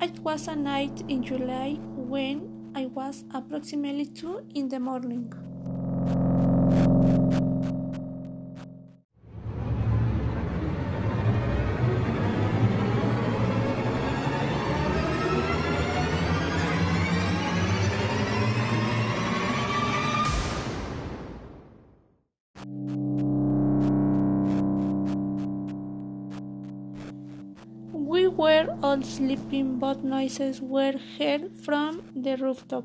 It was a night in July when I was approximately two in the morning. We were all sleeping, but noises were heard from the rooftop.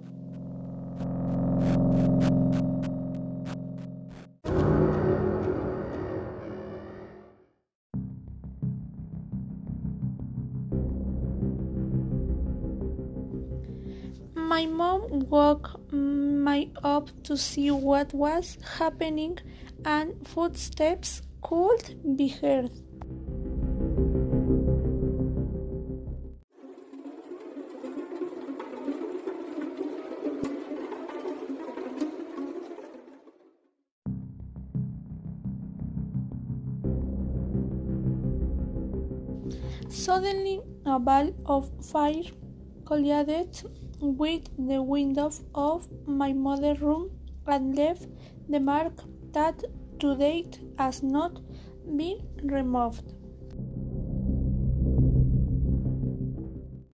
My mom woke me up to see what was happening, and footsteps could be heard. Suddenly, a ball of fire collided with the window of my mother's room and left the mark that to date has not been removed.